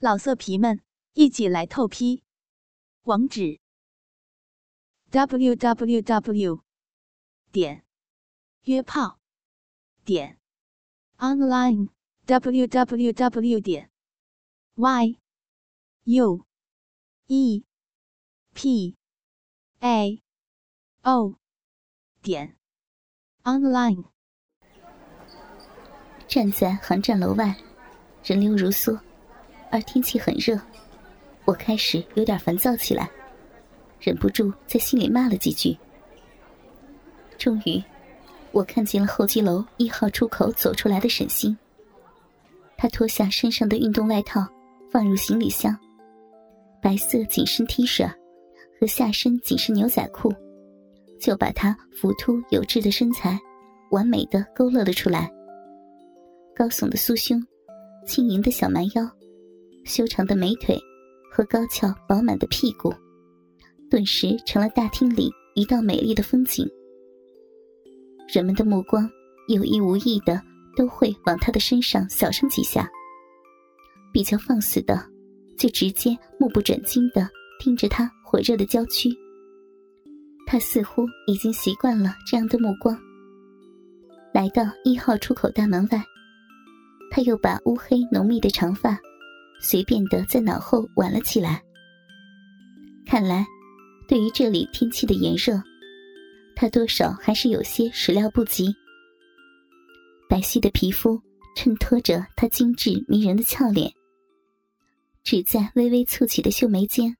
老色皮们，一起来透批！网址：w w w 点约炮点 online w w w 点 y u e p a o 点 online。站在航站楼外，人流如梭。而天气很热，我开始有点烦躁起来，忍不住在心里骂了几句。终于，我看见了候机楼一号出口走出来的沈星。他脱下身上的运动外套，放入行李箱，白色紧身 T 恤和下身紧身牛仔裤，就把他浮凸有致的身材完美的勾勒了出来。高耸的酥胸，轻盈的小蛮腰。修长的美腿和高翘饱满的屁股，顿时成了大厅里一道美丽的风景。人们的目光有意无意的都会往他的身上扫上几下，比较放肆的就直接目不转睛的盯着他火热的娇躯。他似乎已经习惯了这样的目光。来到一号出口大门外，他又把乌黑浓密的长发。随便的在脑后挽了起来。看来，对于这里天气的炎热，他多少还是有些始料不及。白皙的皮肤衬托着他精致迷人的俏脸，只在微微蹙起的秀眉间，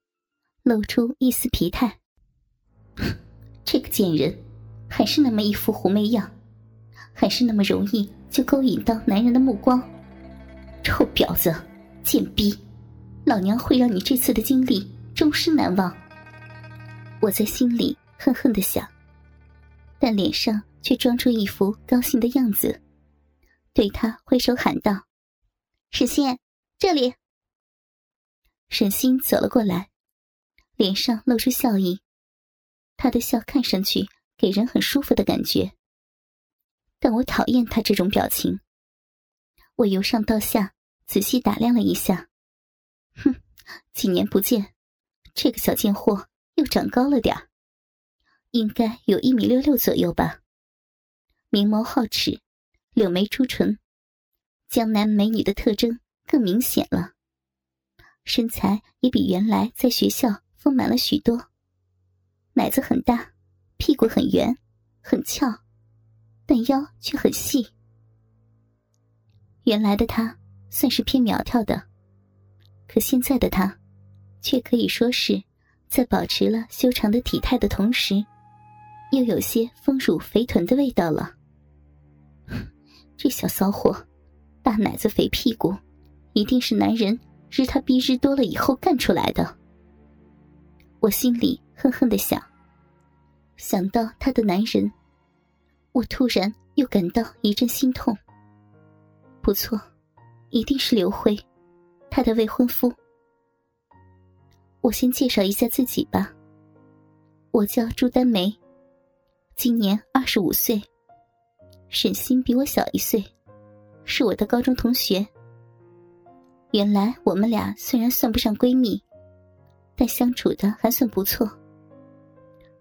露出一丝疲态。这个贱人，还是那么一副狐媚样，还是那么容易就勾引到男人的目光。臭婊子！贱逼，老娘会让你这次的经历终身难忘。我在心里恨恨的想，但脸上却装出一副高兴的样子，对他挥手喊道：“沈星，这里。”沈星走了过来，脸上露出笑意，他的笑看上去给人很舒服的感觉，但我讨厌他这种表情。我由上到下。仔细打量了一下，哼，几年不见，这个小贱货又长高了点应该有一米六六左右吧。明眸皓齿，柳眉朱唇，江南美女的特征更明显了。身材也比原来在学校丰满了许多，奶子很大，屁股很圆，很翘，但腰却很细。原来的她。算是偏苗条的，可现在的她，却可以说是在保持了修长的体态的同时，又有些丰乳肥臀的味道了。这小骚货，大奶子肥屁股，一定是男人日他逼日多了以后干出来的。我心里恨恨的想，想到他的男人，我突然又感到一阵心痛。不错。一定是刘辉，他的未婚夫。我先介绍一下自己吧。我叫朱丹梅，今年二十五岁。沈星比我小一岁，是我的高中同学。原来我们俩虽然算不上闺蜜，但相处的还算不错。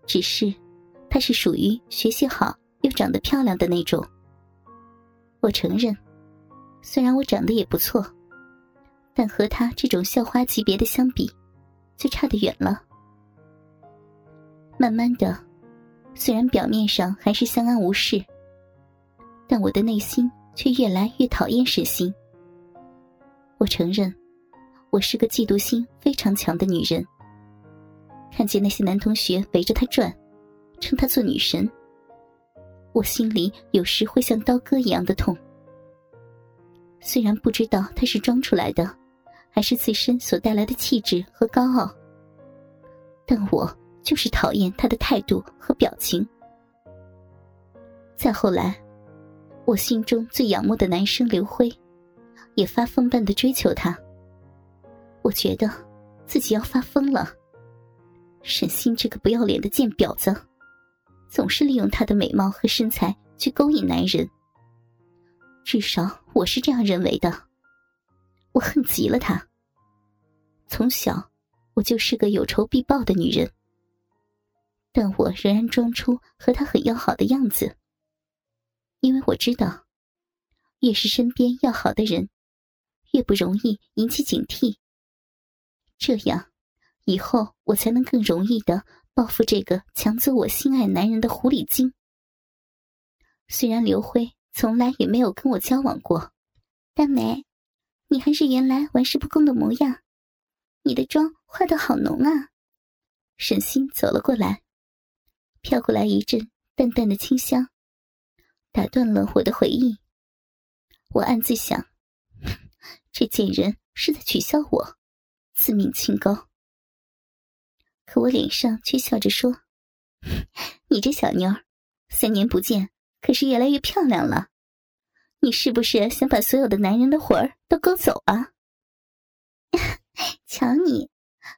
只是，她是属于学习好又长得漂亮的那种。我承认。虽然我长得也不错，但和她这种校花级别的相比，就差得远了。慢慢的，虽然表面上还是相安无事，但我的内心却越来越讨厌沈星。我承认，我是个嫉妒心非常强的女人。看见那些男同学围着她转，称她做女神，我心里有时会像刀割一样的痛。虽然不知道他是装出来的，还是自身所带来的气质和高傲，但我就是讨厌他的态度和表情。再后来，我心中最仰慕的男生刘辉，也发疯般的追求他。我觉得自己要发疯了。沈星这个不要脸的贱婊子，总是利用她的美貌和身材去勾引男人。至少我是这样认为的。我恨极了他，从小我就是个有仇必报的女人，但我仍然装出和他很要好的样子，因为我知道，越是身边要好的人，越不容易引起警惕。这样，以后我才能更容易的报复这个抢走我心爱男人的狐狸精。虽然刘辉从来也没有跟我交往过，大美，你还是原来玩世不恭的模样。你的妆化的好浓啊！沈星走了过来，飘过来一阵淡淡的清香，打断了我的回忆。我暗自想，这贱人是在取笑我，自命清高。可我脸上却笑着说：“ 你这小妞儿，三年不见。”可是越来越漂亮了，你是不是想把所有的男人的魂儿都勾走啊？瞧你，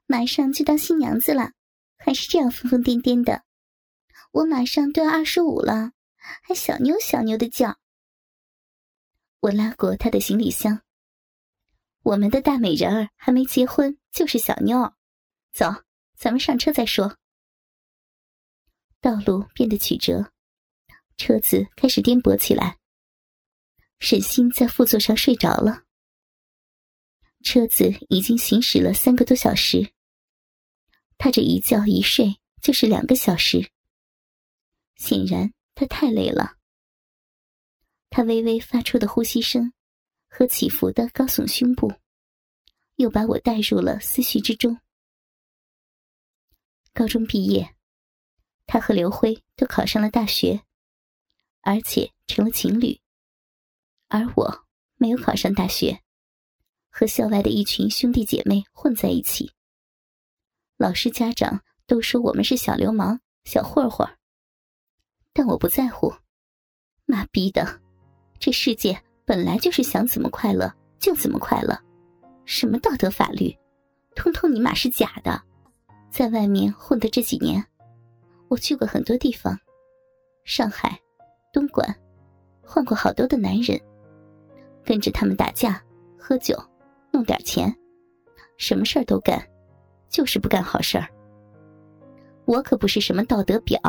马上就当新娘子了，还是这样疯疯癫癫的。我马上都要二十五了，还小妞小妞的叫。我拉过他的行李箱，我们的大美人儿还没结婚就是小妞，走，咱们上车再说。道路变得曲折。车子开始颠簸起来，沈星在副座上睡着了。车子已经行驶了三个多小时，他这一觉一睡就是两个小时。显然他太累了。他微微发出的呼吸声和起伏的高耸胸部，又把我带入了思绪之中。高中毕业，他和刘辉都考上了大学。而且成了情侣，而我没有考上大学，和校外的一群兄弟姐妹混在一起。老师、家长都说我们是小流氓、小混混，但我不在乎。妈逼的，这世界本来就是想怎么快乐就怎么快乐，什么道德法律，通通尼玛是假的。在外面混的这几年，我去过很多地方，上海。东莞，换过好多的男人，跟着他们打架、喝酒，弄点钱，什么事儿都干，就是不干好事儿。我可不是什么道德婊。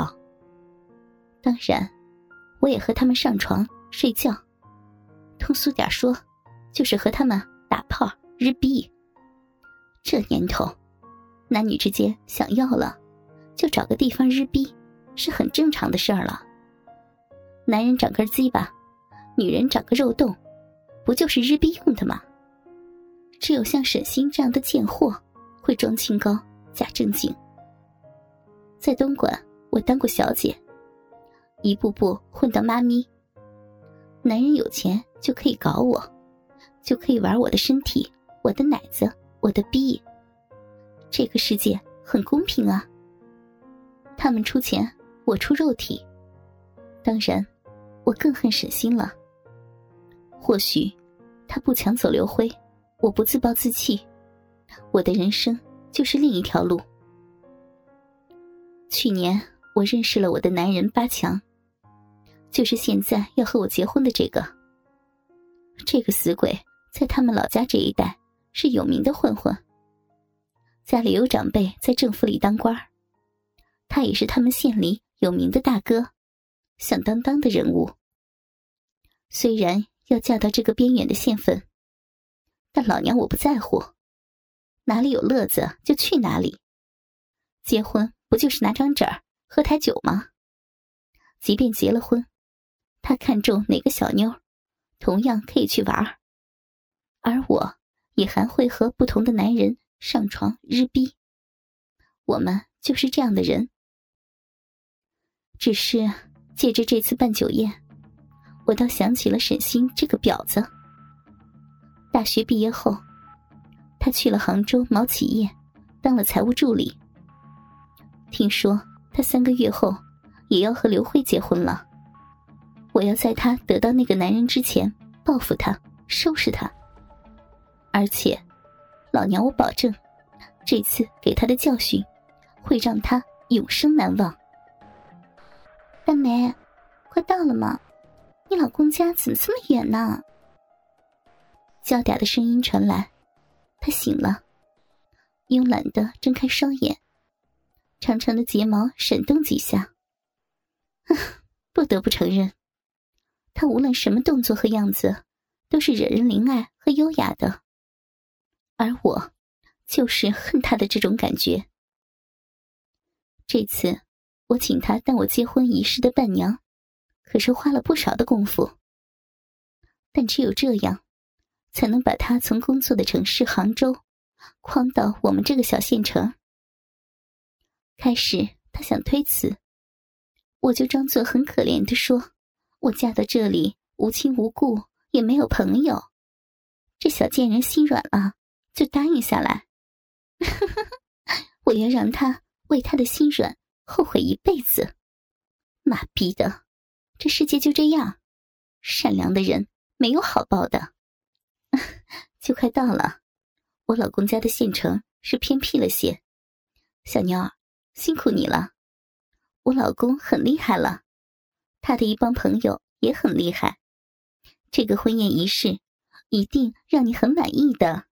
当然，我也和他们上床睡觉，通俗点说，就是和他们打炮、日逼。这年头，男女之间想要了，就找个地方日逼，是很正常的事儿了。男人长根鸡巴，女人长个肉洞，不就是日逼用的吗？只有像沈星这样的贱货，会装清高假正经。在东莞，我当过小姐，一步步混到妈咪。男人有钱就可以搞我，就可以玩我的身体、我的奶子、我的逼。这个世界很公平啊！他们出钱，我出肉体，当然。我更恨沈星了。或许他不抢走刘辉，我不自暴自弃，我的人生就是另一条路。去年我认识了我的男人八强，就是现在要和我结婚的这个。这个死鬼在他们老家这一带是有名的混混，家里有长辈在政府里当官他也是他们县里有名的大哥，响当当的人物。虽然要嫁到这个边远的县份，但老娘我不在乎，哪里有乐子就去哪里。结婚不就是拿张纸儿、喝台酒吗？即便结了婚，他看中哪个小妞，同样可以去玩儿，而我也还会和不同的男人上床日逼。我们就是这样的人，只是借着这次办酒宴。我倒想起了沈星这个婊子。大学毕业后，他去了杭州某企业，当了财务助理。听说他三个月后也要和刘慧结婚了。我要在他得到那个男人之前报复他，收拾他。而且，老娘我保证，这次给他的教训会让他永生难忘。大梅，快到了吗？你老公家怎么这么远呢？娇嗲的声音传来，他醒了。慵懒的睁开双眼，长长的睫毛闪动几下。不得不承认，他无论什么动作和样子，都是惹人怜爱和优雅的。而我，就是恨他的这种感觉。这次，我请他当我结婚仪式的伴娘，可是花了不少的功夫。但只有这样，才能把他从工作的城市杭州，诓到我们这个小县城。开始，他想推辞。我就装作很可怜的说：“我嫁到这里无亲无故，也没有朋友。”这小贱人心软了，就答应下来。我要让他为他的心软后悔一辈子。妈逼的，这世界就这样，善良的人没有好报的。就快到了，我老公家的县城是偏僻了些。小妞儿，辛苦你了。我老公很厉害了，他的一帮朋友也很厉害。这个婚宴仪式一定让你很满意的。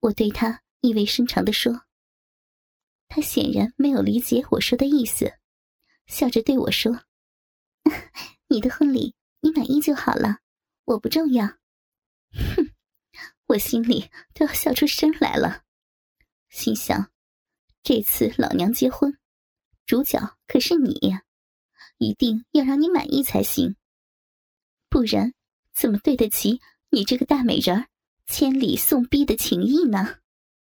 我对他意味深长的说。他显然没有理解我说的意思，笑着对我说：“ 你的婚礼你满意就好了，我不重要。”哼，我心里都要笑出声来了，心想：这次老娘结婚。主角可是你，一定要让你满意才行，不然怎么对得起你这个大美人千里送逼的情谊呢？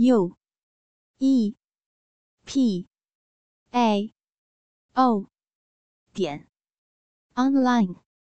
u e. P. A. O. 点。Online